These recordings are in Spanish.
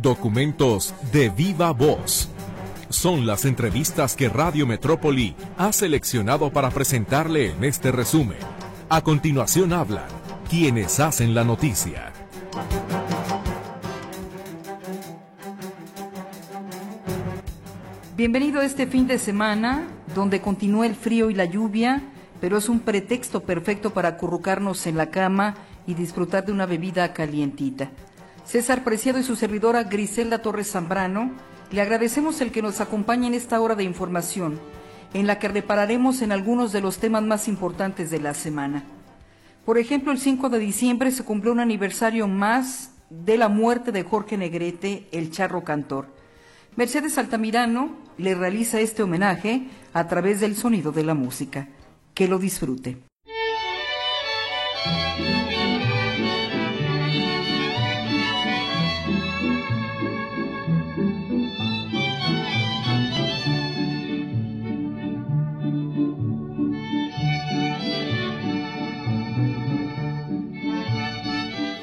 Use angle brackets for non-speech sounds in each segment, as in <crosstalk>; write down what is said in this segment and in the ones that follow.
Documentos de viva voz. Son las entrevistas que Radio Metrópoli ha seleccionado para presentarle en este resumen. A continuación hablan quienes hacen la noticia. Bienvenido a este fin de semana, donde continúa el frío y la lluvia, pero es un pretexto perfecto para acurrucarnos en la cama y disfrutar de una bebida calientita. César Preciado y su servidora Griselda Torres Zambrano, le agradecemos el que nos acompañe en esta hora de información, en la que repararemos en algunos de los temas más importantes de la semana. Por ejemplo, el 5 de diciembre se cumplió un aniversario más de la muerte de Jorge Negrete, el charro cantor. Mercedes Altamirano le realiza este homenaje a través del sonido de la música. Que lo disfrute.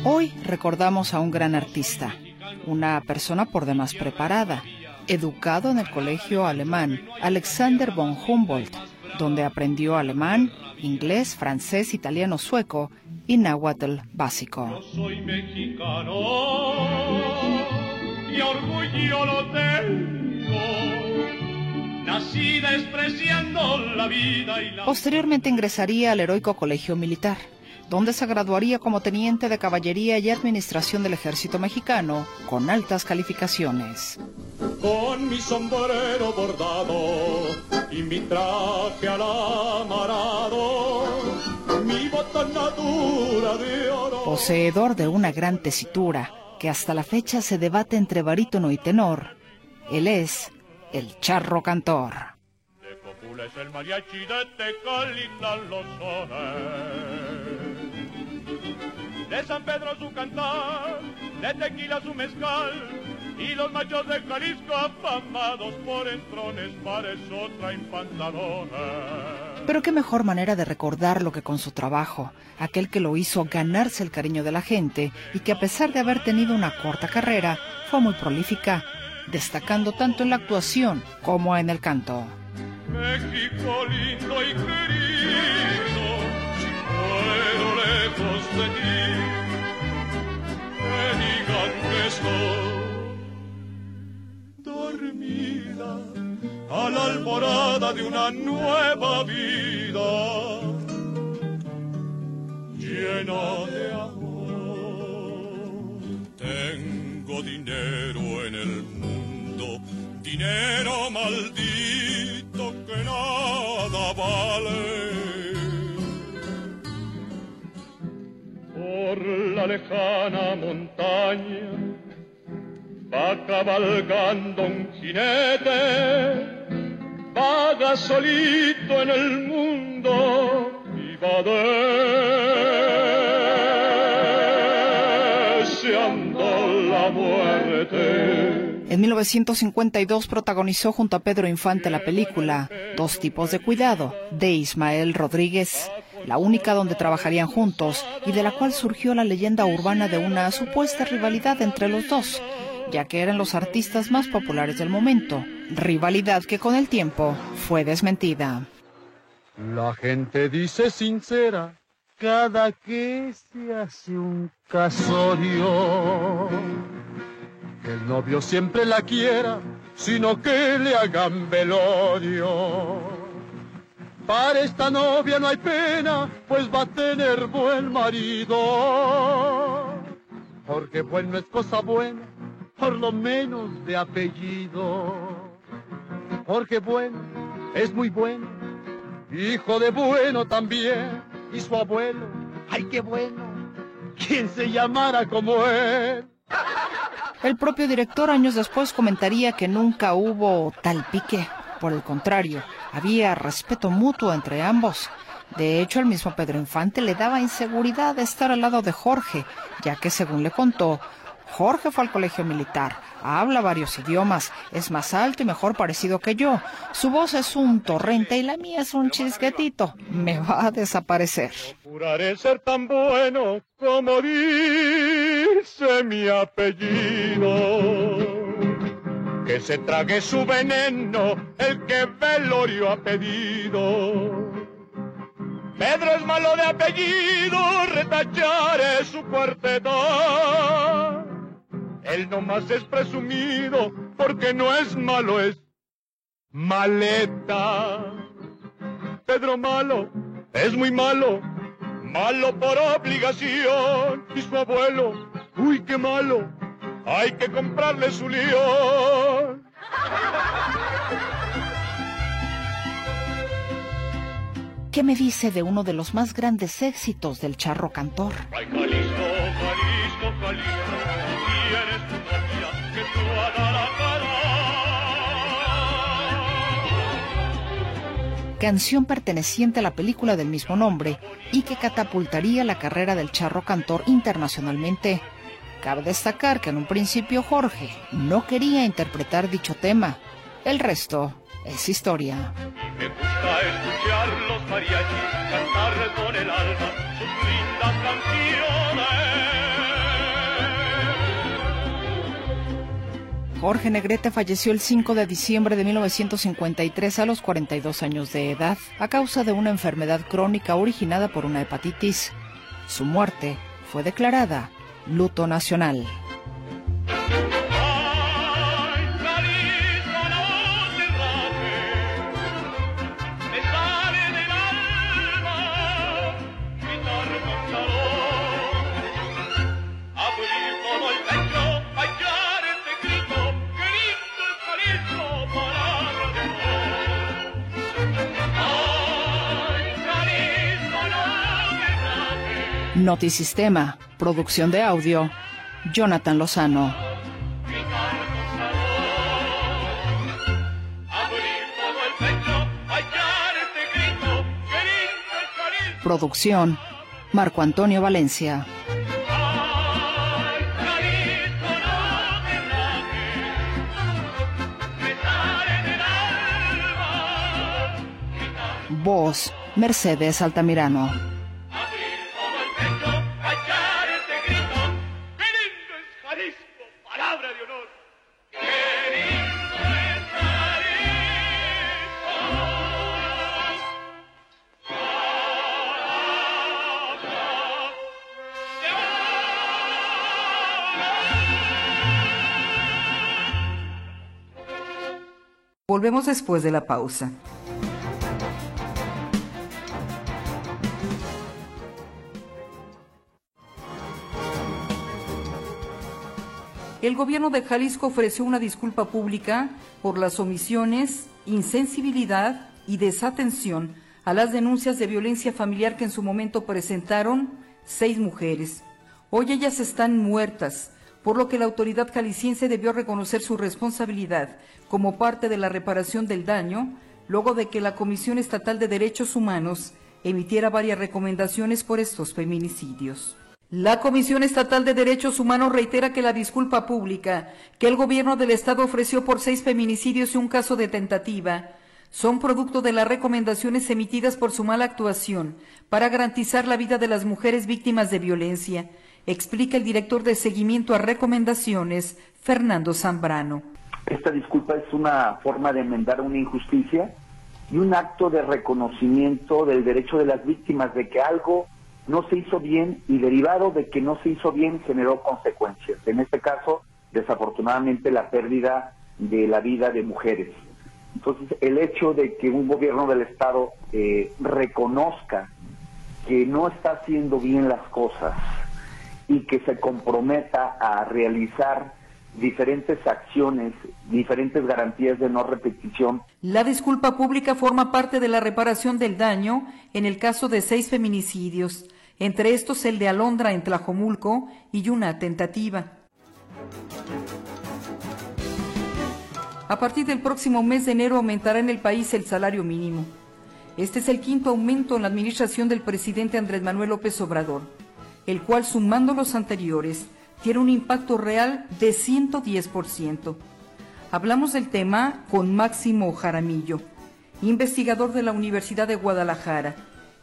Hoy recordamos a un gran artista, una persona por demás preparada, educado en el colegio alemán Alexander von Humboldt, donde aprendió alemán, inglés, francés, italiano, sueco y náhuatl básico. soy mexicano y orgullo lo tengo. Nacida despreciando la vida y la... Posteriormente ingresaría al heroico colegio militar donde se graduaría como teniente de caballería y administración del ejército mexicano con altas calificaciones. Con mi sombrero bordado y mi traje alamarado, mi botonadura de oro. Poseedor de una gran tesitura que hasta la fecha se debate entre barítono y tenor, él es el charro cantor. el mariachi de los de San Pedro su cantar, de tequila su mezcal, y los machos de Jalisco afamados por entrones, para eso traen pantalones. Pero qué mejor manera de recordar lo que con su trabajo, aquel que lo hizo ganarse el cariño de la gente y que a pesar de haber tenido una corta carrera, fue muy prolífica, destacando tanto en la actuación como en el canto. México lindo y querido lejos de ti, me digan que estoy. Dormida a la alborada de una nueva vida. Llena de amor. Tengo dinero en el mundo, dinero maldito que nada vale la lejana montaña va cabalgando un jinete, vaga solito en el mundo y va deseando la muerte. En 1952 protagonizó junto a Pedro Infante la película Dos tipos de cuidado de Ismael Rodríguez la única donde trabajarían juntos y de la cual surgió la leyenda urbana de una supuesta rivalidad entre los dos, ya que eran los artistas más populares del momento, rivalidad que con el tiempo fue desmentida. La gente dice sincera cada que se hace un casorio, que el novio siempre la quiera, sino que le hagan velorio para esta novia no hay pena, pues va a tener buen marido. Porque bueno es cosa buena, por lo menos de apellido. Porque bueno es muy bueno, hijo de bueno también. Y su abuelo, ay qué bueno, quien se llamara como él. El propio director años después comentaría que nunca hubo tal pique. Por el contrario, había respeto mutuo entre ambos. De hecho, el mismo Pedro Infante le daba inseguridad de estar al lado de Jorge, ya que, según le contó, Jorge fue al colegio militar, habla varios idiomas, es más alto y mejor parecido que yo. Su voz es un torrente y la mía es un chisquetito. Me va a desaparecer. ser tan bueno como dice mi apellido. Que se trague su veneno el que velorio ha pedido. Pedro es malo de apellido, retacharé su cuarteto. Él nomás es presumido porque no es malo, es maleta. Pedro malo, es muy malo, malo por obligación. Y su abuelo, uy, qué malo, hay que comprarle su lío. ¿Qué me dice de uno de los más grandes éxitos del charro cantor? Ay, Jalisco, Jalisco, Jalisco, eres tu novia que tú la cara. Canción perteneciente a la película del mismo nombre y que catapultaría la carrera del charro cantor internacionalmente. Cabe destacar que en un principio Jorge no quería interpretar dicho tema. El resto es historia. Me gusta escuchar los mariachis cantar con el alma sus lindas canciones. Jorge Negrete falleció el 5 de diciembre de 1953 a los 42 años de edad a causa de una enfermedad crónica originada por una hepatitis. Su muerte fue declarada luto nacional. Notisistema, producción de audio, Jonathan Lozano. Producción, Marco Antonio Valencia. Voz, Mercedes Altamirano. Volvemos después de la pausa. El gobierno de Jalisco ofreció una disculpa pública por las omisiones, insensibilidad y desatención a las denuncias de violencia familiar que en su momento presentaron seis mujeres. Hoy ellas están muertas, por lo que la autoridad jalisciense debió reconocer su responsabilidad como parte de la reparación del daño, luego de que la Comisión Estatal de Derechos Humanos emitiera varias recomendaciones por estos feminicidios. La Comisión Estatal de Derechos Humanos reitera que la disculpa pública que el gobierno del Estado ofreció por seis feminicidios y un caso de tentativa son producto de las recomendaciones emitidas por su mala actuación para garantizar la vida de las mujeres víctimas de violencia explica el director de seguimiento a recomendaciones, Fernando Zambrano. Esta disculpa es una forma de enmendar una injusticia y un acto de reconocimiento del derecho de las víctimas de que algo no se hizo bien y derivado de que no se hizo bien generó consecuencias. En este caso, desafortunadamente, la pérdida de la vida de mujeres. Entonces, el hecho de que un gobierno del Estado eh, reconozca que no está haciendo bien las cosas, y que se comprometa a realizar diferentes acciones, diferentes garantías de no repetición. La disculpa pública forma parte de la reparación del daño en el caso de seis feminicidios, entre estos el de Alondra en Tlajomulco y una tentativa. A partir del próximo mes de enero aumentará en el país el salario mínimo. Este es el quinto aumento en la administración del presidente Andrés Manuel López Obrador el cual sumando los anteriores tiene un impacto real de 110%. Hablamos del tema con Máximo Jaramillo, investigador de la Universidad de Guadalajara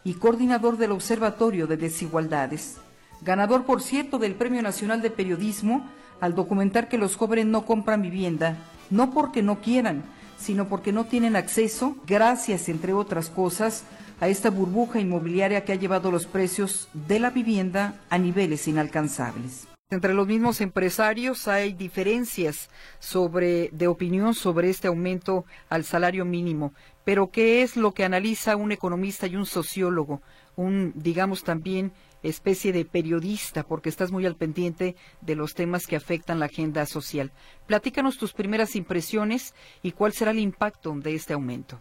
y coordinador del Observatorio de Desigualdades. ganador por cierto del Premio Nacional de Periodismo, al documentar que los jóvenes no compran vivienda, no porque no quieran, sino porque no tienen acceso, gracias, entre otras cosas, a esta burbuja inmobiliaria que ha llevado los precios de la vivienda a niveles inalcanzables. Entre los mismos empresarios hay diferencias sobre de opinión sobre este aumento al salario mínimo, pero ¿qué es lo que analiza un economista y un sociólogo, un digamos también especie de periodista, porque estás muy al pendiente de los temas que afectan la agenda social. Platícanos tus primeras impresiones y cuál será el impacto de este aumento.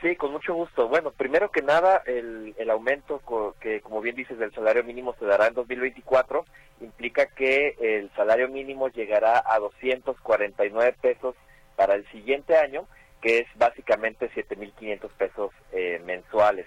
Sí, con mucho gusto. Bueno, primero que nada, el, el aumento que, como bien dices, del salario mínimo se dará en 2024 implica que el salario mínimo llegará a 249 pesos para el siguiente año, que es básicamente 7.500 pesos eh, mensuales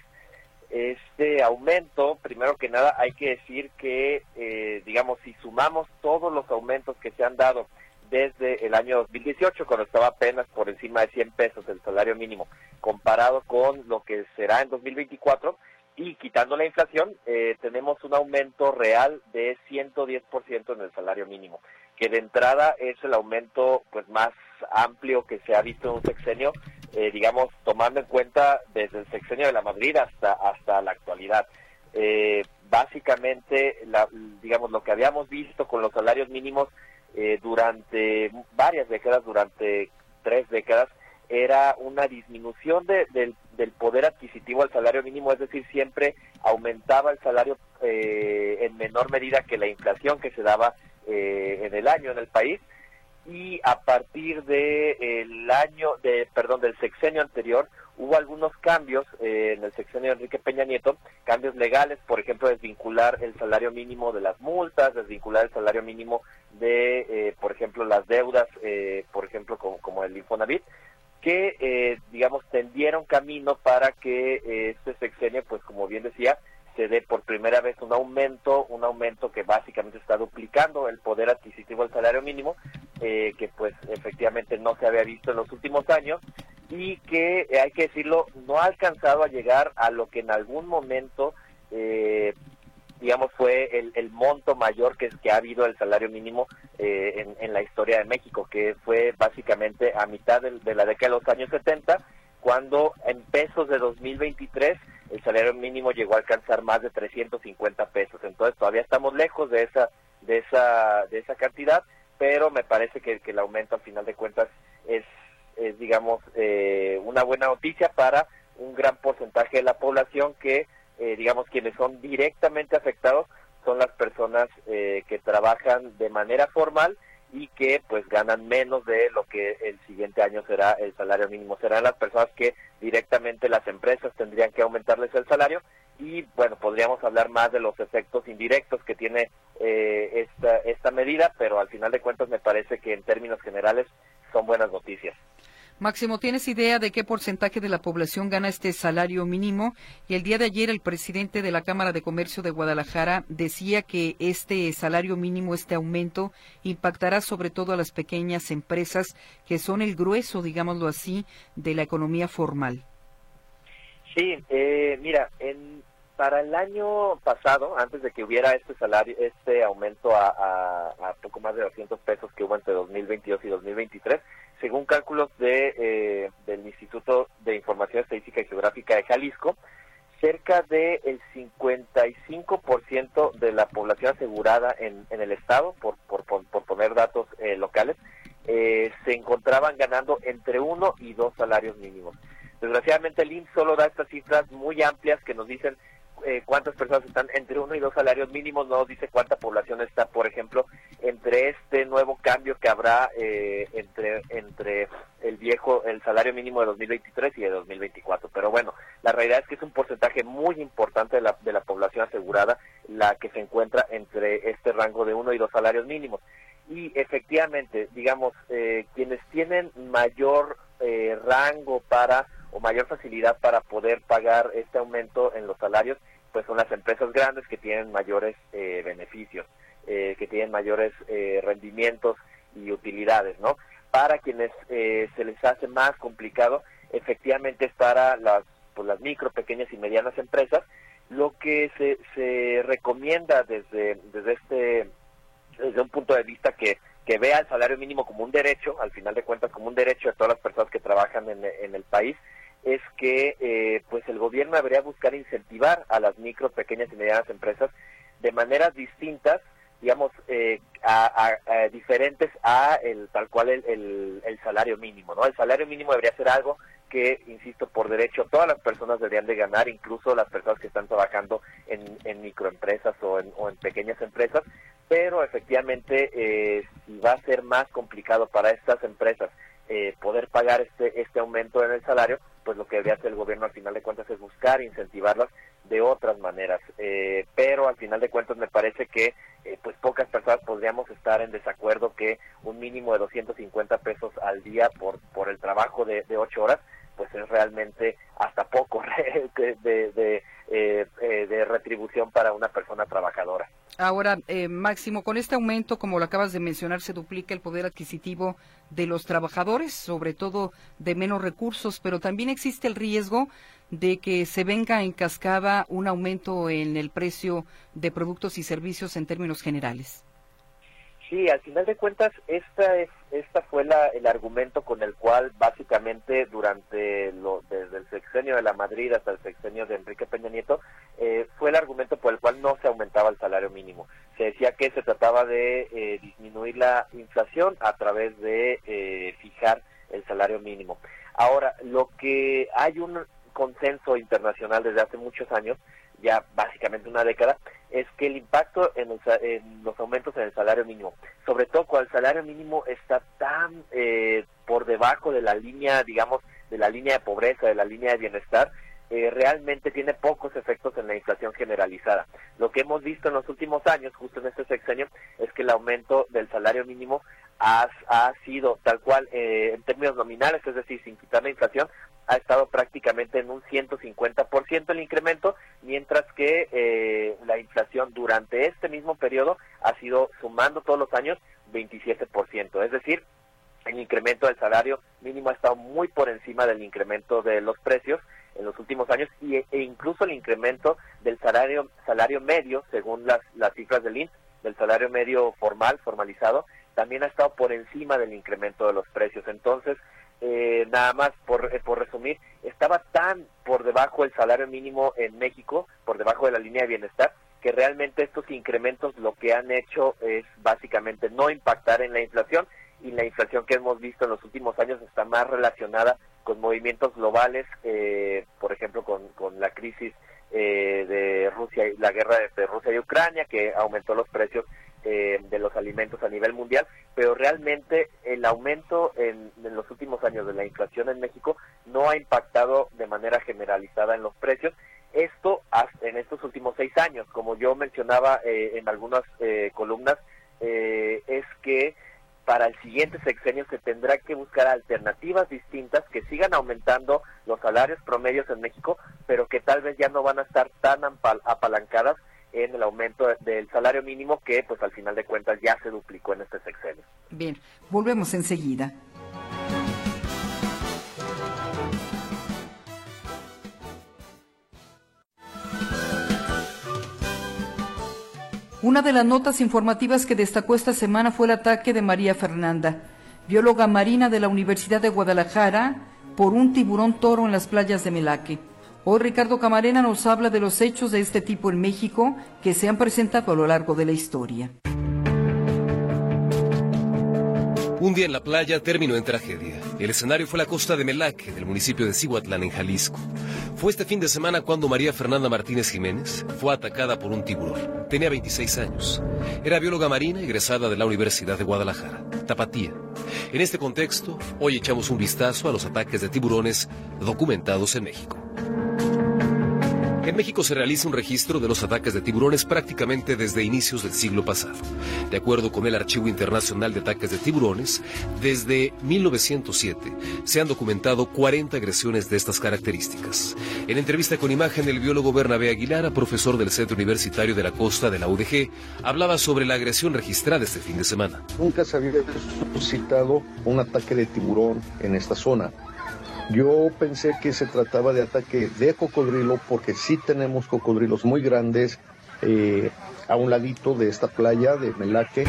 este aumento, primero que nada, hay que decir que, eh, digamos, si sumamos todos los aumentos que se han dado desde el año 2018, cuando estaba apenas por encima de 100 pesos el salario mínimo, comparado con lo que será en 2024, y quitando la inflación, eh, tenemos un aumento real de 110% en el salario mínimo, que de entrada es el aumento pues más amplio que se ha visto en un sexenio eh, digamos, tomando en cuenta desde el sexenio de la Madrid hasta, hasta la actualidad. Eh, básicamente, la, digamos, lo que habíamos visto con los salarios mínimos eh, durante varias décadas, durante tres décadas, era una disminución de, del, poder adquisitivo al salario mínimo, es decir, siempre aumentaba el salario en menor medida que la inflación que se daba en el año en el país. Y a partir de año de perdón del sexenio anterior hubo algunos cambios eh, en el sexenio de Enrique Peña Nieto cambios legales por ejemplo desvincular el salario mínimo de las multas desvincular el salario mínimo de eh, por ejemplo las deudas eh, por ejemplo como, como el Infonavit que digamos tendieron camino para que este sexenio pues como bien decía se dé por primera vez un aumento, un aumento que básicamente está duplicando el poder adquisitivo del salario mínimo, eh, que pues efectivamente no se había visto en los últimos años y que, eh, hay que decirlo, no ha alcanzado a llegar a lo que en algún momento, eh, digamos, fue el, el, monto mayor que, que ha habido el salario mínimo en, en, la historia de México, que fue básicamente a mitad de, de la década de los años 70, cuando en pesos de 2023 el salario mínimo llegó a alcanzar más de 350 pesos. Entonces todavía estamos lejos de esa de esa de esa cantidad, pero me parece que, el aumento al final de cuentas es, es digamos eh, una buena noticia para un gran porcentaje de la población que eh, digamos quienes son directamente afectados son las personas eh, que trabajan de manera formal y que pues ganan menos de lo que el siguiente año será el salario mínimo. Serán las personas que directamente las empresas tendrían que aumentarles el salario y bueno, podríamos hablar más de los efectos indirectos que tiene eh, esta, esta medida, pero al final de cuentas me parece que en términos generales son buenas noticias. Máximo, ¿tienes idea de qué porcentaje de la población gana este salario mínimo? Y el día de ayer el presidente de la Cámara de Comercio de Guadalajara decía que este salario mínimo, este aumento, impactará sobre todo a las pequeñas empresas que son el grueso, digámoslo así, de la economía formal. Sí, eh, mira, para el año pasado, antes de que hubiera este salario, este aumento a, a poco más de 200 pesos que hubo entre 2022 y 2023, según cálculos de, eh, del Instituto de Información Estadística y Geográfica de Jalisco, cerca del 55% de la población asegurada en, en el estado, por, por, por poner datos eh, locales, eh, se encontraban ganando entre uno y dos salarios mínimos. Desgraciadamente el IMSS solo da estas cifras muy amplias que nos dicen eh, cuántas personas están entre uno y dos salarios mínimos, no dice cuánta población está, por ejemplo, entre este nuevo cambio que habrá eh, entre entre el viejo, el salario mínimo de 2023 y de 2024. Pero bueno, la realidad es que es un porcentaje muy importante de la, de la población asegurada la que se encuentra entre este rango de uno y dos salarios mínimos. Y efectivamente, digamos, eh, quienes tienen mayor rango para o mayor facilidad para poder pagar este aumento en los salarios pues son las empresas grandes que tienen mayores eh, beneficios, eh, que tienen mayores eh, rendimientos y utilidades, ¿no? Para quienes se les hace más complicado, efectivamente es para las, pues, las micro, pequeñas y medianas empresas, Lo que se, se recomienda desde, desde este desde un punto de vista que, que vea el salario mínimo como un derecho, al final de cuentas como un derecho de todas las personas que trabajan en, en el país, es que eh, pues el gobierno debería buscar incentivar a las micro, pequeñas y medianas empresas de maneras distintas, digamos, eh, a, diferentes a el tal cual el, el, salario mínimo, ¿no? El salario mínimo debería ser algo que, insisto, por derecho todas las personas deberían de ganar, incluso las personas que están trabajando en, en microempresas o en, o en pequeñas empresas, pero efectivamente eh, va a ser más complicado para estas empresas eh, poder pagar este, este aumento en el salario, pues lo que debería hacer el gobierno al final de cuentas es buscar incentivarlas de otras maneras. Eh, pero al final de cuentas me parece que eh, pues pocas personas podríamos estar en desacuerdo que un mínimo de 250 pesos al día por, por el trabajo de, de 8 horas pues es realmente hasta poco <laughs> de, de, eh, de retribución para una persona trabajadora. Ahora, eh, Máximo, con este aumento, como lo acabas de mencionar, se duplica el poder adquisitivo de los trabajadores, sobre todo de menos recursos, pero también existe el riesgo de que se venga en cascada un aumento en el precio de productos y servicios en términos generales. Sí, al final de cuentas, esta es, esta fue la, el argumento con el cual básicamente durante lo, desde el sexenio de la Madrid hasta el sexenio de Enrique Peña Nieto, eh, fue el argumento por el cual no se aumentaba el salario mínimo. Se decía que se trataba de eh, disminuir la inflación a través de eh, fijar el salario mínimo. Ahora, lo que hay un consenso internacional desde hace muchos años, ya básicamente una década, es que el impacto en, los aumentos en el salario mínimo, sobre todo cuando el salario mínimo está tan eh, por debajo de la línea, digamos, de la línea de pobreza, de la línea de bienestar, eh, realmente tiene pocos efectos en la inflación generalizada. Lo que hemos visto en los últimos años, justo en este sexenio, es que el aumento del salario mínimo ha, ha sido tal cual eh, en términos nominales, es decir, sin quitar la inflación, ha estado prácticamente en un 150% el incremento, mientras que eh, la inflación durante este mismo periodo ha sido, sumando todos los años, 27%. Es decir, el incremento del salario mínimo ha estado muy por encima del incremento de los precios en los últimos años y, e incluso el incremento del salario salario medio, según las, las cifras del INSS, del salario medio formal, formalizado, también ha estado por encima del incremento de los precios. Entonces, eh, nada más por, eh, por resumir, estaba tan debajo el salario mínimo en México, por debajo de la línea de bienestar, que realmente estos incrementos lo que han hecho es básicamente no impactar en la inflación y la inflación que hemos visto en los últimos años está más relacionada con movimientos globales, eh, por ejemplo con, con la crisis de Rusia y la guerra de Rusia y Ucrania que aumentó los precios eh, de los alimentos a nivel mundial, pero realmente el aumento en, los últimos años de la inflación en México no ha impactado de manera generalizada en los precios. Esto en estos últimos seis años, como yo mencionaba eh, en algunas eh, columnas, es que para el siguiente sexenio se tendrá que buscar alternativas distintas que sigan aumentando los salarios promedios en México, pero que tal vez ya no van a estar tan apalancadas en el aumento del salario mínimo que pues al final de cuentas ya se duplicó en este sexenio. Bien, volvemos enseguida. Una de las notas informativas que destacó esta semana fue el ataque de María Fernanda, bióloga marina de la Universidad de Guadalajara, por un tiburón toro en las playas de Melaque. Hoy Ricardo Camarena nos habla de los hechos de este tipo en México que se han presentado a lo largo de la historia. Un día en la playa terminó en tragedia. El escenario fue la costa de Melaque, del municipio de Cihuatlán, en Jalisco. Fue este fin de semana cuando María Fernanda Martínez Jiménez fue atacada por un tiburón. Tenía 26 años. Era bióloga marina egresada de la Universidad de Guadalajara, Tapatía. En este contexto, hoy echamos un vistazo a los ataques de tiburones documentados en México. En México se realiza un registro de los ataques de tiburones prácticamente desde inicios del siglo pasado. De acuerdo con el Archivo Internacional de Ataques de Tiburones, desde 1907 se han documentado 40 agresiones de estas características. En entrevista con imagen, el biólogo Bernabé Aguilar, profesor del Centro Universitario de la Costa de la UDG, hablaba sobre la agresión registrada este fin de semana. Nunca se había suscitado un ataque de tiburón en esta zona Yo pensé que se trataba de ataque de cocodrilo porque sí tenemos cocodrilos muy grandes eh, a un ladito de esta playa de Melaque.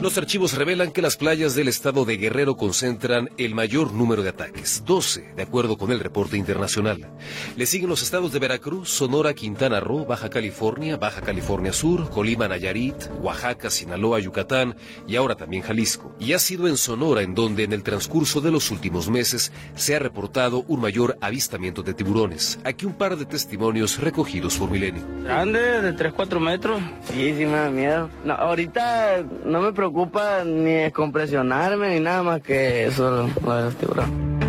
Los archivos revelan que las playas del estado de Guerrero concentran el mayor número de ataques, 12, de acuerdo con el reporte internacional. Le siguen los estados de Veracruz, Sonora, Quintana Roo, Baja California, Baja California Sur, Colima, Nayarit, Oaxaca, Sinaloa, Yucatán y ahora también Jalisco. Y ha sido en Sonora en donde en el transcurso de los últimos meses se ha reportado un mayor avistamiento de tiburones. Aquí un par de testimonios recogidos por Milenio. Grande, de 3-4 metros. Sí, sí me da miedo. Ahorita no me preocupa preocupa ni descompresionarme ni nada más que eso, lo de los tiburones.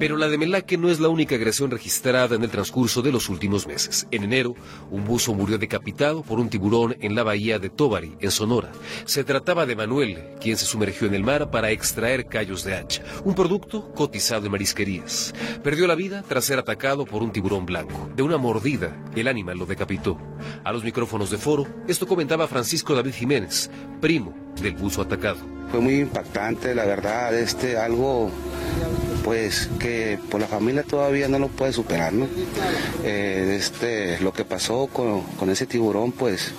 Pero la de Melaque no es la única agresión registrada en el transcurso de los últimos meses. En enero, un buzo murió decapitado por un tiburón en la bahía de Tobari, en Sonora. Se trataba de Manuel, quien se sumergió en el mar para extraer callos de hacha, un producto cotizado en marisquerías. Perdió la vida tras ser atacado por un tiburón blanco. De una mordida, el animal lo decapitó. A los micrófonos de foro, esto comentaba Francisco David Jiménez, primo del buzo atacado. Fue muy impactante, la verdad, este algo pues que por la familia todavía no lo puede superar, ¿no? Eh, este, lo que pasó con, ese tiburón, pues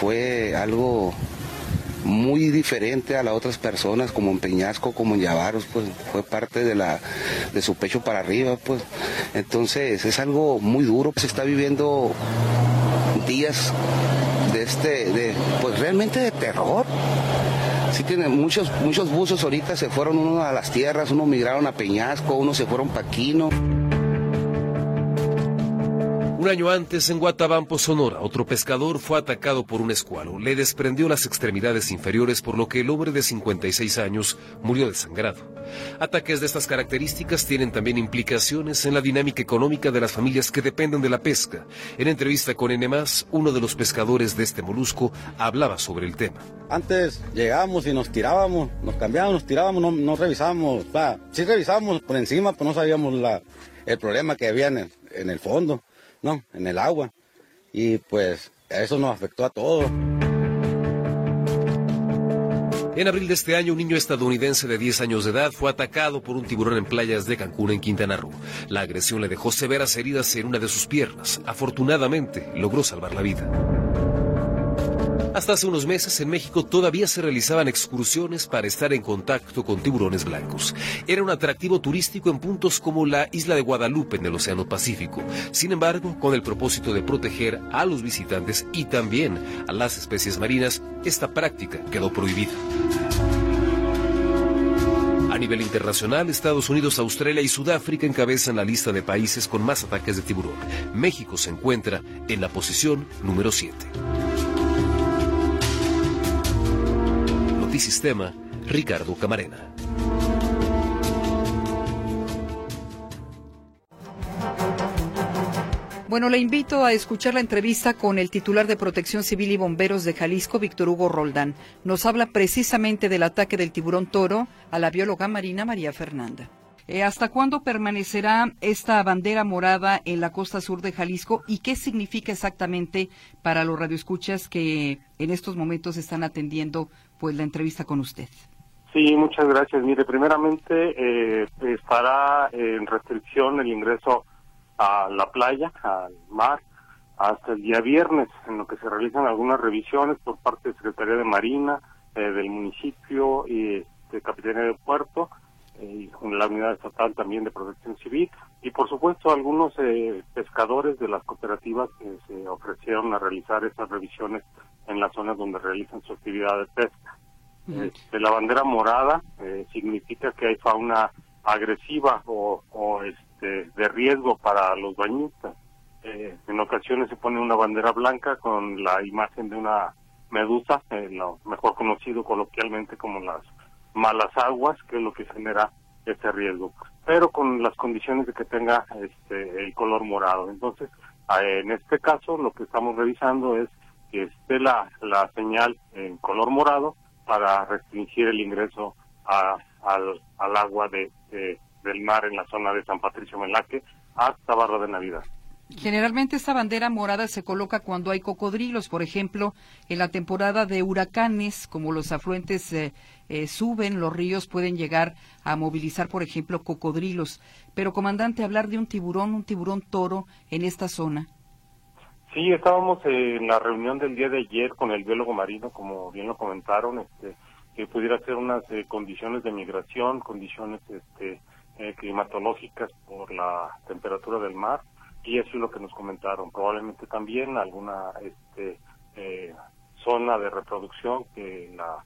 fue algo muy diferente a las otras personas, como en Peñasco, como en Yavaros, pues fue parte de, la, de su pecho para arriba, pues. Entonces es algo muy duro, se está viviendo días de este, de, pues realmente de terror sí tiene muchos, muchos buzos ahorita se fueron uno a las tierras, unos migraron a Peñasco, unos se fueron para Quino. Un año antes, en Guatabampo, Sonora, otro pescador fue atacado por un escualo. Le desprendió las extremidades inferiores, por lo que el hombre de 56 años murió desangrado. Ataques de estas características tienen también implicaciones en la dinámica económica de las familias que dependen de la pesca. En entrevista con N+, uno de los pescadores de este molusco hablaba sobre el tema. Antes llegábamos y nos tirábamos, nos cambiábamos, nos tirábamos, no, revisábamos. sí revisábamos por encima, pero no sabíamos el problema que había en el fondo no, en el agua. Y pues eso nos afectó a todos. En abril de este año, un niño estadounidense de 10 años de edad fue atacado por un tiburón en playas de Cancún, en Quintana Roo. La agresión le dejó severas heridas en una de sus piernas. Afortunadamente, logró salvar la vida. Hasta hace unos meses en México todavía se realizaban excursiones para estar en contacto con tiburones blancos. Era un atractivo turístico en puntos como la isla de Guadalupe en el Océano Pacífico. Sin embargo, con el propósito de proteger a los visitantes y también a las especies marinas, esta práctica quedó prohibida. A nivel internacional, Estados Unidos, Australia y Sudáfrica encabezan la lista de países con más ataques de tiburón. México se encuentra en la posición número 7. Sistema, Ricardo Camarena. Bueno, le invito a escuchar la entrevista con el titular de Protección Civil y Bomberos de Jalisco, Víctor Hugo Roldán. Nos habla precisamente del ataque del tiburón toro a la bióloga marina María Fernanda. Eh, ¿Hasta cuándo permanecerá esta bandera morada en la costa sur de Jalisco y qué significa exactamente para los radioescuchas que en estos momentos están atendiendo pues la entrevista con usted? Sí, muchas gracias. Mire, primeramente eh, estará en restricción el ingreso a la playa, al mar, hasta el día viernes, en lo que se realizan algunas revisiones por parte de Secretaría de Marina, eh, del municipio y de Capitanía de Puerto y con la unidad estatal también de protección civil y por supuesto algunos eh, pescadores de las cooperativas que se ofrecieron a realizar estas revisiones en las zonas donde realizan su actividad de pesca. Este, la bandera morada eh, significa que hay fauna agresiva o, o este, de riesgo para los bañistas. Eh, en ocasiones se pone una bandera blanca con la imagen de una medusa, lo mejor conocido coloquialmente como las malas aguas, que es lo que genera este riesgo, pero con las condiciones de que tenga este, el color morado. Entonces, en este caso, lo que estamos revisando es que esté la, la señal en color morado para restringir el ingreso al, al, agua de, del mar en la zona de San Patricio Melaque hasta Barra de Navidad. Generalmente esta bandera morada se coloca cuando hay cocodrilos, por ejemplo, en la temporada de huracanes, como los afluentes eh, eh, suben, los ríos pueden llegar a movilizar, por ejemplo, cocodrilos. Pero, comandante, hablar de un tiburón, un tiburón toro en esta zona. Sí, estábamos en la reunión del día de ayer con el biólogo marino, como bien lo comentaron, este, que pudiera ser unas eh, condiciones de migración, condiciones este, climatológicas por la temperatura del mar y eso es lo que nos comentaron. Probablemente también alguna este, eh, zona de reproducción que la,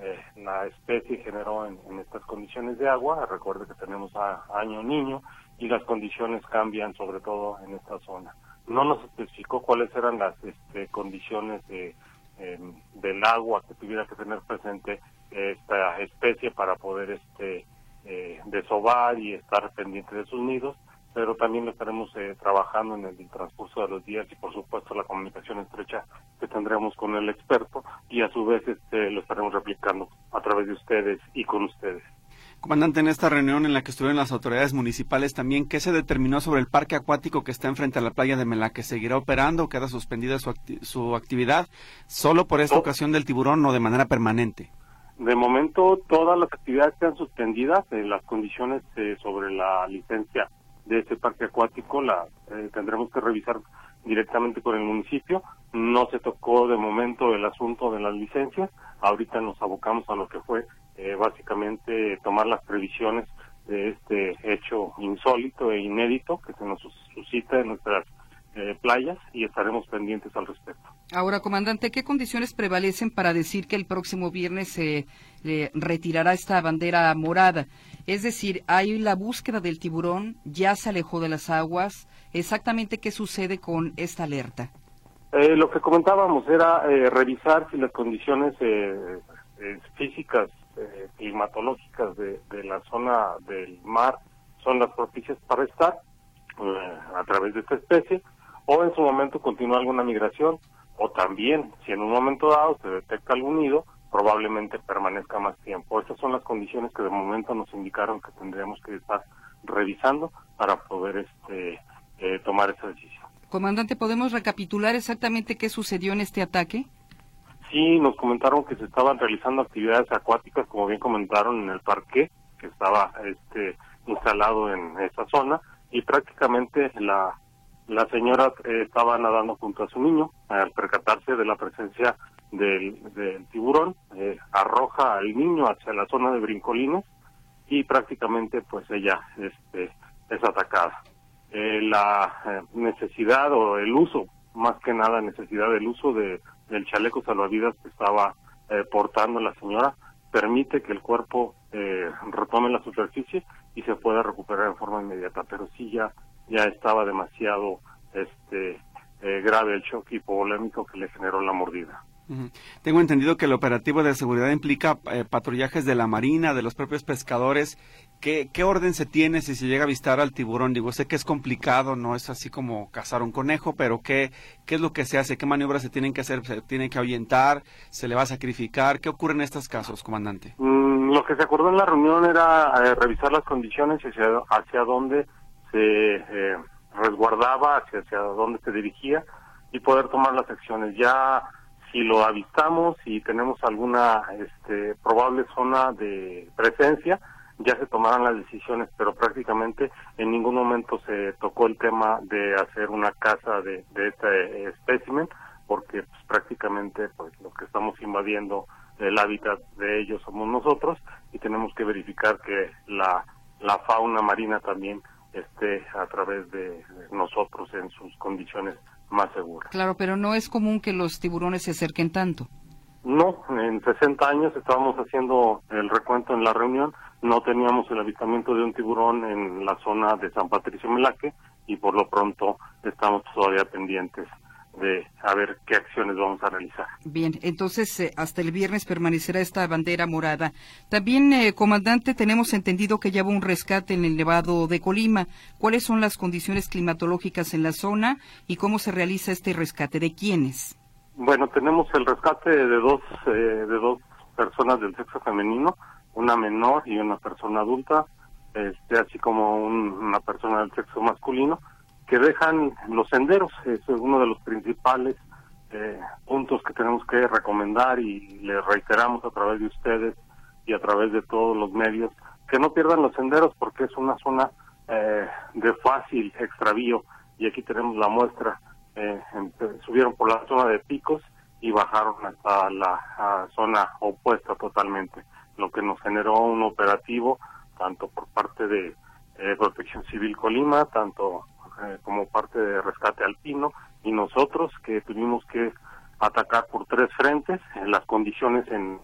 eh, la especie generó en, estas condiciones de agua. Recuerde que tenemos a, año niño y las condiciones cambian sobre todo en esta zona. No nos especificó cuáles eran las este, condiciones de, em, del agua que tuviera que tener presente esta especie para poder este eh, desovar y estar pendiente de sus nidos pero también lo estaremos eh, trabajando en el, transcurso de los días y por supuesto la comunicación estrecha que tendremos con el experto y a su vez este, lo estaremos replicando a través de ustedes y con ustedes. Comandante, en esta reunión en la que estuvieron las autoridades municipales también, ¿qué se determinó sobre el parque acuático que está enfrente a la playa de Mela, ¿Seguirá operando o queda suspendida su, su actividad solo por esta ocasión del tiburón o de manera permanente? De momento, todas las actividades quedan suspendidas, en las condiciones eh, sobre la licencia de ese parque acuático la eh, tendremos que revisar directamente con el municipio. No se tocó de momento el asunto de las licencias. Ahorita nos abocamos a lo que fue eh, básicamente tomar las previsiones de este hecho insólito e inédito que se nos suscita en nuestras eh, playas y estaremos pendientes al respecto. Ahora, comandante, ¿qué condiciones prevalecen para decir que el próximo viernes se retirará esta bandera morada? Es decir, hay la búsqueda del tiburón, ya se alejó de las aguas. Exactamente qué sucede con esta alerta. Eh, lo que comentábamos era eh, revisar si las condiciones físicas, climatológicas de, de la zona del mar son las propicias para estar a través de esta especie o en su momento continúa alguna migración, o también, si en un momento dado se detecta algún nido, probablemente permanezca más tiempo. Esas son las condiciones que de momento nos indicaron que tendríamos que estar revisando para poder este, eh, tomar esa decisión. Comandante, ¿podemos recapitular exactamente qué sucedió en este ataque? Sí, nos comentaron que se estaban realizando actividades acuáticas, como bien comentaron, en el parque que estaba este, instalado en esa zona y prácticamente la la señora eh, estaba nadando junto a su niño al percatarse de la presencia del, tiburón, eh, arroja al niño hacia la zona de brincolines y prácticamente pues ella este, es atacada. Eh, la necesidad o el uso, más que nada necesidad del uso de, del chaleco salvavidas que estaba portando la señora, permite que el cuerpo retome la superficie y se pueda recuperar en forma inmediata, pero sí ya ya estaba demasiado este eh, grave el choque hipovolémico que le generó la mordida. Tengo entendido que el operativo de seguridad implica eh, patrullajes de la marina, de los propios pescadores. ¿Qué, ¿Qué, orden se tiene si se llega a avistar al tiburón? Digo, sé que es complicado, no es así como cazar un conejo, pero ¿qué, qué es lo que se hace? ¿Qué maniobras se tienen que hacer? ¿Se tiene que ahuyentar? ¿Se le va a sacrificar? ¿Qué ocurre en estos casos, comandante? Mm, lo que se acordó en la reunión era eh, revisar las condiciones hacia, hacia dónde se eh, resguardaba, hacia, hacia dónde se dirigía y poder tomar las acciones. Ya si lo avistamos y tenemos alguna este, probable zona de presencia, ya se tomarán las decisiones, pero prácticamente en ningún momento se tocó el tema de hacer una casa de, de este espécimen, porque pues, prácticamente pues lo que estamos invadiendo el hábitat de ellos somos nosotros y tenemos que verificar que la, la fauna marina también esté a través de nosotros en sus condiciones más. Claro, pero no es común que los tiburones se acerquen tanto. No, en 60 años estábamos haciendo el recuento en la reunión, no teníamos el avistamiento de un tiburón en la zona de San Patricio Melaque y por lo pronto estamos todavía pendientes de a ver qué acciones vamos a realizar. Bien, entonces eh, hasta el viernes permanecerá esta bandera morada. También, eh, comandante, tenemos entendido que ya va un rescate en el Nevado de Colima. ¿Cuáles son las condiciones climatológicas en la zona y cómo se realiza este rescate? ¿De quiénes? Bueno, tenemos el rescate de dos, eh, de dos personas del sexo femenino, una menor y una persona adulta, este, así como una persona del sexo masculino que dejan los senderos. es uno de los principales eh, puntos que tenemos que recomendar y le reiteramos a través de ustedes y a través de todos los medios que no pierdan los senderos porque es una zona eh, de fácil extravío y aquí tenemos la muestra. Eh, subieron por la zona de picos y bajaron hasta la zona opuesta totalmente, lo que nos generó un operativo tanto por parte de eh, Protección Civil Colima, tanto eh, como parte de Rescate Alpino, y nosotros que tuvimos que atacar por tres frentes, en las condiciones en,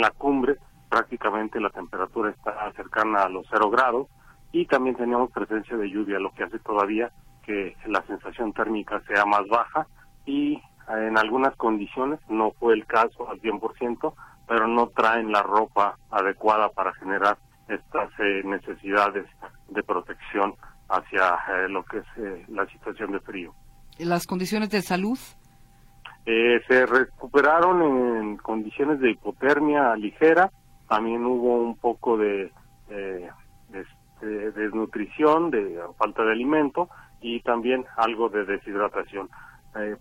la cumbre, prácticamente la temperatura está cercana a los cero grados, y también teníamos presencia de lluvia, lo que hace todavía que la sensación térmica sea más baja, y en algunas condiciones, no fue el caso al 100%, pero no traen la ropa adecuada para generar estas eh, necesidades de protección hacia eh, lo que es eh, la situación de frío. ¿Las condiciones de salud? se recuperaron en condiciones de hipotermia ligera, también hubo un poco de, de desnutrición, de falta de alimento y también algo de deshidratación.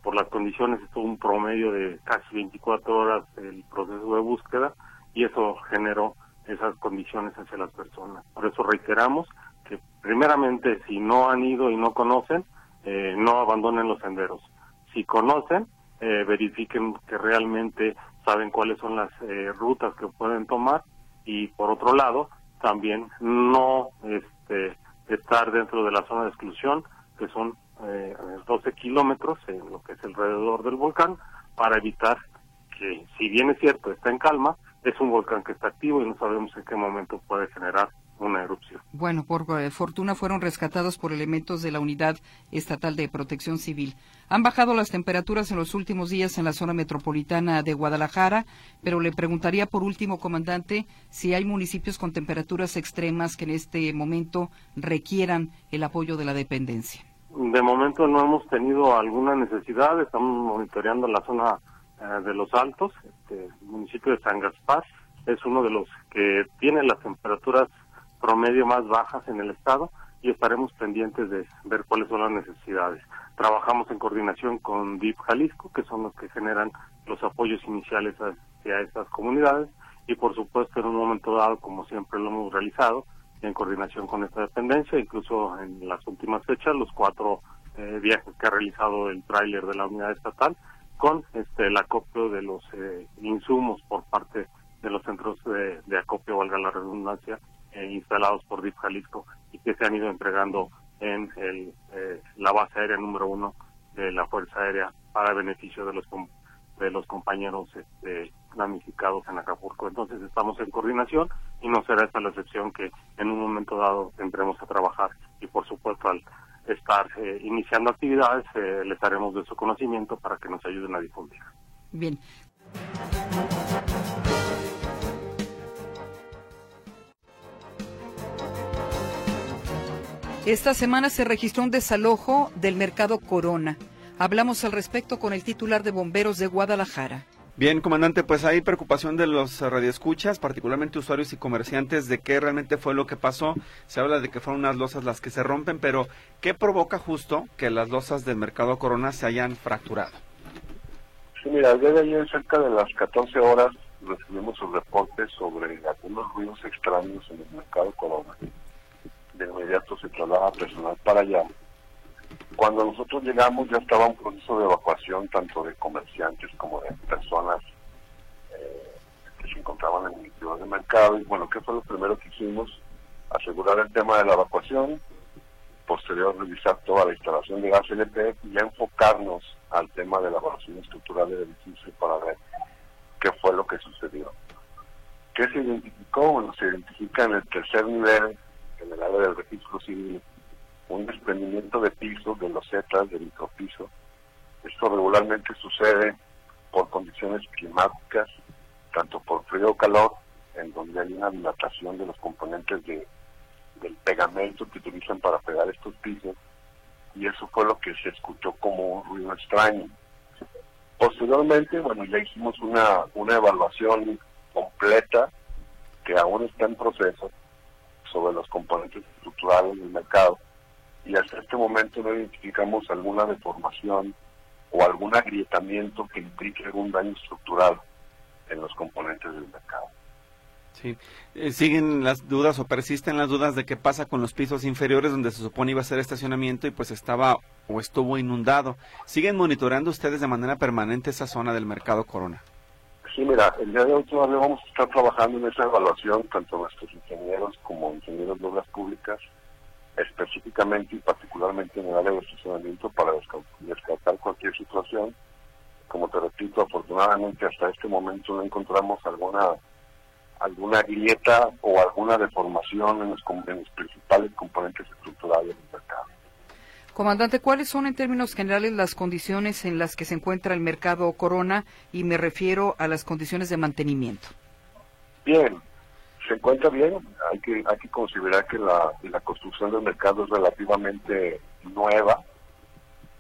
por las condiciones estuvo un promedio de casi 24 horas el proceso de búsqueda y eso generó esas condiciones hacia las personas. Por eso reiteramos primeramente si no han ido y no conocen, eh, no abandonen los senderos. Si conocen, eh, verifiquen que realmente saben cuáles son las eh, rutas que pueden tomar y por otro lado, también no este, estar dentro de la zona de exclusión, que son 12 kilómetros en lo que es alrededor del volcán, para evitar que, si bien es cierto, está en calma, es un volcán que está activo y no sabemos en qué momento puede generar una erupción. Bueno, por eh, fortuna fueron rescatados por elementos de la Unidad Estatal de Protección Civil. Han bajado las temperaturas en los últimos días en la zona metropolitana de Guadalajara, pero le preguntaría por último, comandante, si hay municipios con temperaturas extremas que en este momento requieran el apoyo de la dependencia. De momento no hemos tenido alguna necesidad, estamos monitoreando la zona eh, de los Altos, este, el municipio de San Gaspar, es uno de los que tiene las temperaturas promedio más bajas en el estado y estaremos pendientes de ver cuáles son las necesidades. Trabajamos en coordinación con DIP Jalisco, que son los que generan los apoyos iniciales hacia estas comunidades y por supuesto en un momento dado, como siempre lo hemos realizado, en coordinación con esta dependencia, incluso en las últimas fechas, los cuatro eh, viajes que ha realizado el tráiler de la unidad estatal, con este, el acopio de los eh, insumos por parte de los centros de, acopio, valga la redundancia, instalados por DIF Jalisco y que se han ido entregando en el, eh, la base aérea número uno de la Fuerza Aérea para beneficio de los de los compañeros este, damnificados en Acapulco. Entonces estamos en coordinación y no será esta la excepción que en un momento dado entremos a trabajar y por supuesto al estar eh, iniciando actividades, eh, les haremos de su conocimiento para que nos ayuden a difundir. Bien. Esta semana se registró un desalojo del mercado Corona. Hablamos al respecto con el titular de bomberos de Guadalajara. Bien, comandante, pues hay preocupación de los radioescuchas, particularmente usuarios y comerciantes, de qué realmente fue lo que pasó. Se habla de que fueron unas losas las que se rompen, pero ¿qué provoca justo que las losas del mercado Corona se hayan fracturado? Sí, mira, desde ayer cerca de las 14 horas recibimos un reporte sobre algunos ruidos extraños en el mercado Corona. De inmediato se traslada personal para allá cuando nosotros llegamos ya estaba un proceso de evacuación tanto de comerciantes como de personas eh, que se encontraban en el del mercado. Y bueno, ¿qué fue lo primero que hicimos? Asegurar el tema de la evacuación, posterior revisar toda la instalación de gas LP y enfocarnos al tema de la evaluación estructural del edificio para ver qué fue lo que sucedió. ¿Qué se identificó? Bueno, se identifica en el tercer nivel, en el del registro civil, un desprendimiento de pisos, de losetas, de micropiso. Esto regularmente sucede por condiciones climáticas, tanto por frío o calor, en donde hay una dilatación de los componentes de, del pegamento que utilizan para pegar estos pisos, y eso fue lo que se escuchó como un ruido extraño. Posteriormente, bueno, ya hicimos una, una evaluación completa, que aún está en proceso, sobre los componentes estructurales del mercado, y hasta este momento no identificamos alguna deformación o algún agrietamiento que implique algún daño estructural en los componentes del mercado. Sí. Eh, ¿Siguen las dudas o persisten las dudas de qué pasa con los pisos inferiores donde se supone iba a ser estacionamiento y pues estaba o estuvo inundado? ¿Siguen monitoreando ustedes de manera permanente esa zona del mercado Corona? Sí, mira, el día de hoy todavía vamos a estar trabajando en esa evaluación, tanto nuestros ingenieros como ingenieros de obras públicas, específicamente y particularmente en el área de estacionamiento para descartar cualquier situación. Como te repito, afortunadamente hasta este momento no encontramos alguna alguna grieta o alguna deformación en los, en los principales componentes estructurales del. Comandante, ¿cuáles son en términos generales las condiciones en las que se encuentra el mercado Corona? Y me refiero a las condiciones de mantenimiento. Bien, se encuentra bien. Hay que, hay que considerar que la, construcción del mercado es relativamente nueva.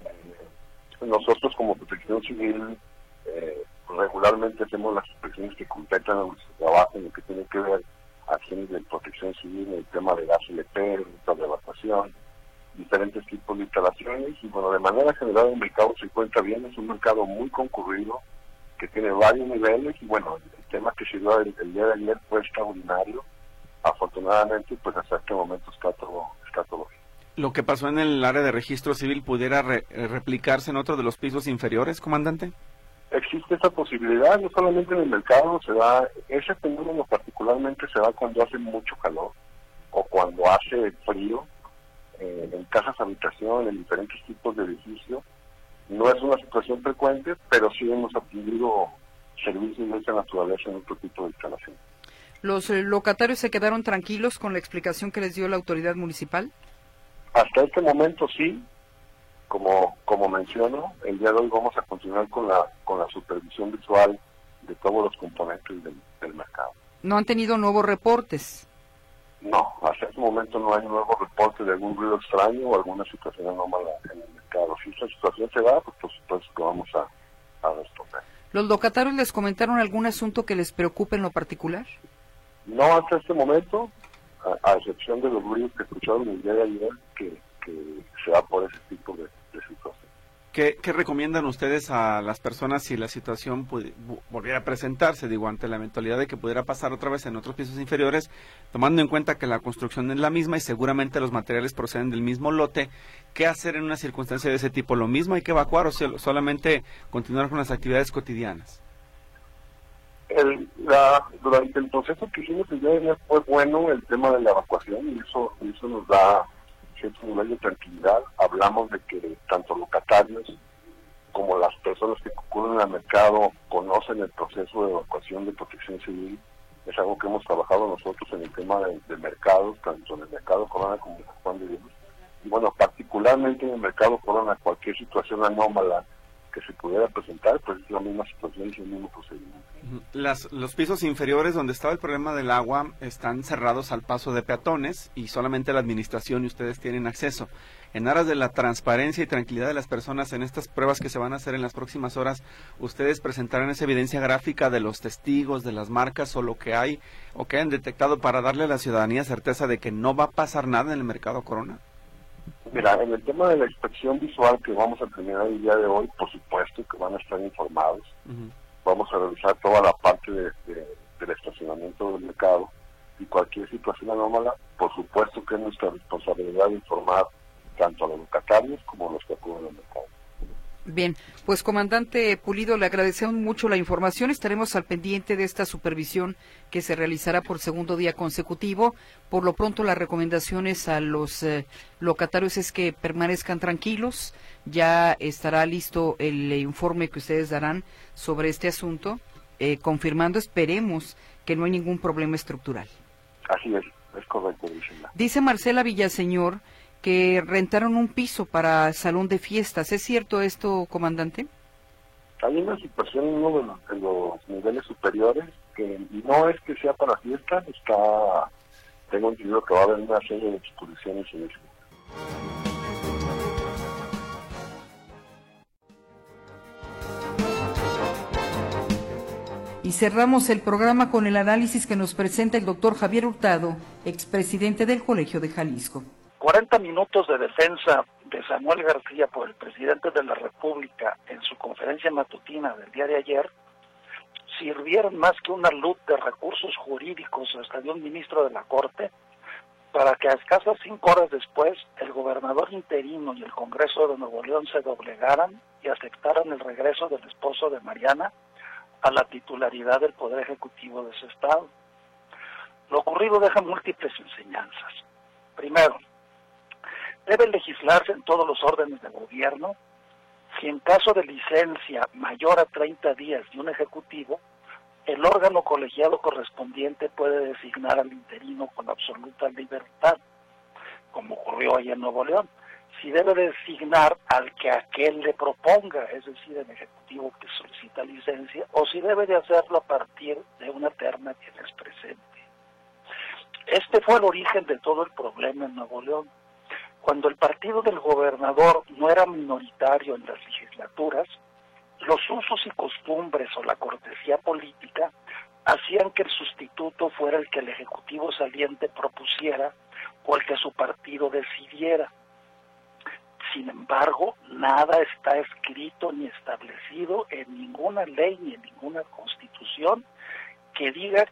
Eh, nosotros como protección civil eh, regularmente hacemos las inspecciones que completan a nuestro trabajo en lo que tiene que ver acciones de protección civil, el tema de gas LP, de evacuación, diferentes tipos de instalaciones y bueno, de manera general el mercado se encuentra bien, es un mercado muy concurrido que tiene varios niveles y bueno, el tema que se dio el, día de ayer fue extraordinario, afortunadamente pues hasta este momento está todo, está todo bien. ¿Lo que pasó en el área de registro civil pudiera replicarse en otro de los pisos inferiores, comandante? existe esa posibilidad, no solamente en el mercado, se da, ese fenómeno particularmente se da cuando hace mucho calor o cuando hace frío, eh, en casas habitación, en diferentes tipos de edificios. No es una situación frecuente, pero sí hemos adquirido servicios de esa naturaleza en otro tipo de instalación. ¿Los eh, locatarios se quedaron tranquilos con la explicación que les dio la autoridad municipal? Hasta este momento sí, como, como menciono, el día de hoy vamos a continuar con la, con la supervisión visual de todos los componentes del, mercado. ¿No han tenido nuevos reportes? No, hasta este momento no hay nuevos reportes de algún ruido extraño o alguna situación anómala en el mercado. Si esta situación se da, pues por supuesto que vamos a, a responder. ¿Los locatarios les comentaron algún asunto que les preocupe en lo particular? No, hasta este momento, a, excepción de los ruidos que escucharon el día de ayer, que, que se da por ese tipo de, ¿Qué, recomiendan ustedes a las personas si la situación volviera a presentarse, digo, ante la eventualidad de que pudiera pasar otra vez en otros pisos inferiores, tomando en cuenta que la construcción es la misma y seguramente los materiales proceden del mismo lote? ¿Qué hacer en una circunstancia de ese tipo? ¿Lo mismo hay que evacuar o solamente continuar con las actividades cotidianas? durante el proceso que hicimos el día de ayer fue bueno el tema de la evacuación y eso, eso nos da cierto nivel de tranquilidad. Hablamos de que tanto locatarios como las personas que concurren al mercado conocen el proceso de evacuación de protección civil. Es algo que hemos trabajado nosotros en el tema de, de mercados, tanto en el mercado Corona como en Juan de Dios. Y bueno, particularmente en el mercado Corona, cualquier situación anómala que se pudiera presentar, pues es la misma situación y el mismo procedimiento. Las, los pisos inferiores donde estaba el problema del agua están cerrados al paso de peatones y solamente la administración y ustedes tienen acceso. En aras de la transparencia y tranquilidad de las personas en estas pruebas que se van a hacer en las próximas horas, ustedes presentarán esa evidencia gráfica de los testigos, de las marcas o lo que hay o que hayan detectado para darle a la ciudadanía certeza de que no va a pasar nada en el mercado Corona. Mira, en el tema de la inspección visual que vamos a terminar el día de hoy, por supuesto que van a estar informados. Vamos a revisar toda la parte de, del estacionamiento del mercado y cualquier situación anómala, por supuesto que es nuestra responsabilidad informar tanto a los locatarios como a los que acuden al mercado. Bien, pues comandante Pulido, le agradecemos mucho la información. Estaremos al pendiente de esta supervisión que se realizará por segundo día consecutivo. Por lo pronto, las recomendaciones a los eh, locatarios es que permanezcan tranquilos. Ya estará listo el informe que ustedes darán sobre este asunto, eh, confirmando, esperemos, que no hay ningún problema estructural. Así es, es correcto. Dice Marcela Villaseñor que rentaron un piso para salón de fiestas. ¿Es cierto esto, comandante? Hay una situación en uno de los, niveles superiores que no es que sea para fiestas, está, tengo entendido que va a haber una serie de exposiciones en ese Y cerramos el programa con el análisis que nos presenta el doctor Javier Hurtado, expresidente del Colegio de Jalisco. 40 minutos de defensa de Samuel García por el presidente de la República en su conferencia matutina del día de ayer sirvieron más que una luz de recursos jurídicos hasta de un ministro de la Corte para que a escasas cinco horas después el gobernador interino y el Congreso de Nuevo León se doblegaran y aceptaran el regreso del esposo de Mariana a la titularidad del Poder Ejecutivo de ese Estado. Lo ocurrido deja múltiples enseñanzas. Primero, debe legislarse en todos los órdenes de gobierno si en caso de licencia mayor a 30 días de un ejecutivo, el órgano colegiado correspondiente puede designar al interino con absoluta libertad, como ocurrió ahí en Nuevo León. Si debe designar al que aquel le proponga, es decir, el ejecutivo que solicita licencia, o si debe de hacerlo a partir de una terna que les presente. Este fue el origen de todo el problema en Nuevo León. Cuando el partido del gobernador no era minoritario en las legislaturas, los usos y costumbres o la cortesía política hacían que el sustituto fuera el que el Ejecutivo saliente propusiera o el que su partido decidiera. Sin embargo, nada está escrito ni establecido en ninguna ley ni en ninguna constitución que diga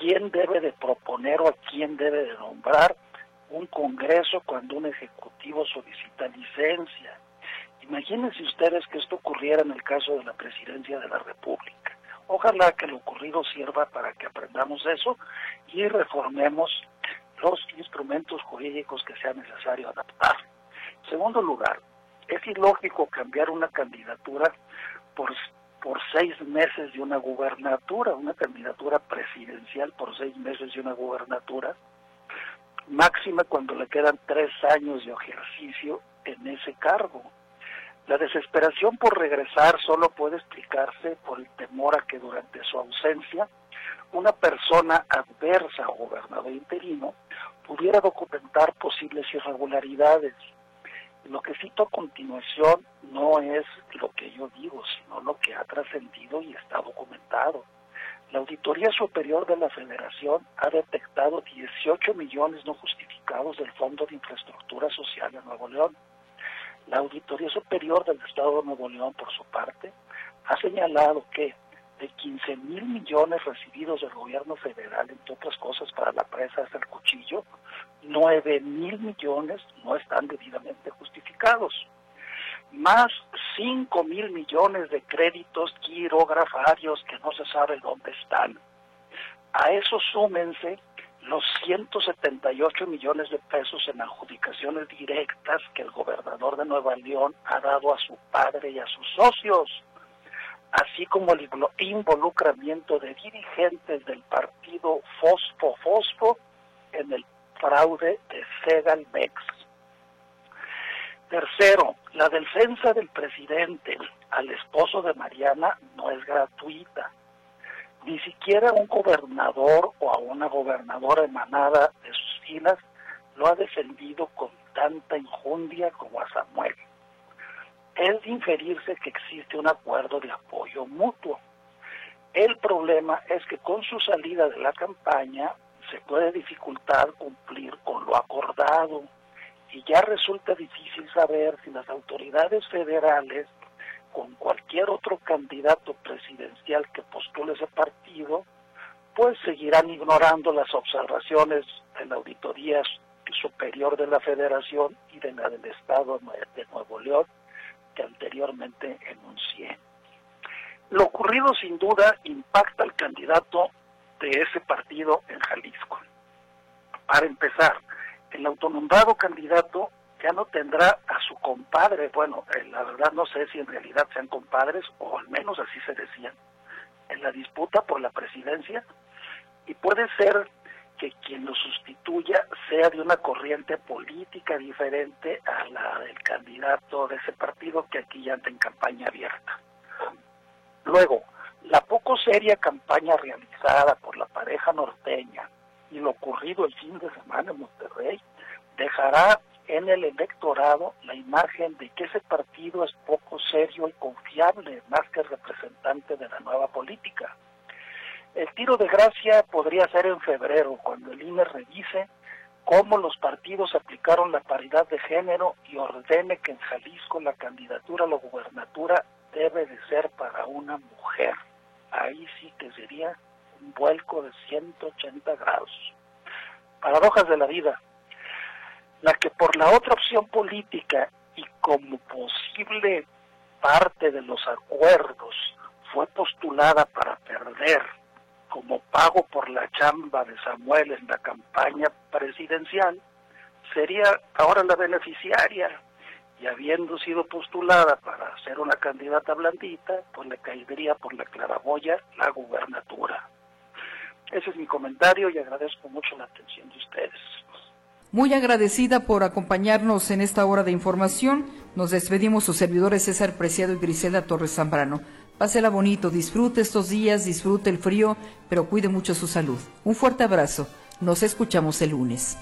quién debe de proponer o a quién debe de nombrar un Congreso cuando un Ejecutivo solicita licencia. Imagínense ustedes que esto ocurriera en el caso de la presidencia de la República. Ojalá que lo ocurrido sirva para que aprendamos eso y reformemos los instrumentos jurídicos que sea necesario adaptar. En segundo lugar, es ilógico cambiar una candidatura por, por seis meses de una gubernatura, una candidatura presidencial por seis meses de una gubernatura, máxima cuando le quedan tres años de ejercicio en ese cargo. La desesperación por regresar solo puede explicarse por el temor a que durante su ausencia una persona adversa o gobernador interino pudiera documentar posibles irregularidades. Lo que cito a continuación no es lo que yo digo, sino lo que ha trascendido y está documentado. La Auditoría Superior de la Federación ha detectado 18 millones no justificados del Fondo de Infraestructura Social de Nuevo León la Auditoría Superior del Estado de Nuevo León, por su parte, ha señalado que de 15 mil millones recibidos del gobierno federal, entre otras cosas para la presa hasta el cuchillo, 9 mil millones no están debidamente justificados. Más 5 mil millones de créditos quirografarios que no se sabe dónde están. A eso súmense los 178 millones de pesos en adjudicaciones directas que el gobernador de Nueva León ha dado a su padre y a sus socios, así como el involucramiento de dirigentes del partido Fosfo Fosfo en el fraude de Segalmex. Tercero, la defensa del presidente al esposo de Mariana no es gratuita ni siquiera un gobernador o a una gobernadora emanada de sus filas lo ha defendido con tanta injundia como a Samuel. Es de inferirse que existe un acuerdo de apoyo mutuo. El problema es que con su salida de la campaña se puede dificultar cumplir con lo acordado y ya resulta difícil saber si las autoridades federales con cualquier otro candidato presidencial que postule ese partido, pues seguirán ignorando las observaciones de la Auditoría Superior de la Federación y de la del Estado de Nuevo León que anteriormente enuncié. Lo ocurrido sin duda impacta al candidato de ese partido en Jalisco. Para empezar, el autonombrado candidato ya no tendrá a su compadre, bueno, eh, la verdad no sé si en realidad sean compadres, o al menos así se decían, en la disputa por la presidencia, y puede ser que quien lo sustituya sea de una corriente política diferente a la del candidato de ese partido que aquí ya anda en campaña abierta. Luego, la poco seria campaña realizada por la pareja norteña y lo ocurrido el fin de semana en Monterrey dejará en el electorado la imagen de que ese partido es poco serio y confiable, más que representante de la nueva política. El tiro de gracia podría ser en febrero, cuando el INE revise cómo los partidos aplicaron la paridad de género y ordene que en Jalisco la candidatura a la gubernatura debe de ser para una mujer. Ahí sí que sería un vuelco de 180 grados. Paradojas de la vida. La que por la otra opción política y como posible parte de los acuerdos fue postulada para perder como pago por la chamba de Samuel en la campaña presidencial, sería ahora la beneficiaria y habiendo sido postulada para ser una candidata blandita, pues le caería por la claraboya la gubernatura. Ese es mi comentario y agradezco mucho la atención de ustedes. Muy agradecida por acompañarnos en esta hora de información. Nos despedimos sus servidores César Preciado y Griselda Torres Zambrano. Pásela bonito, disfrute estos días, disfrute el frío, pero cuide mucho su salud. Un fuerte abrazo. Nos escuchamos el lunes.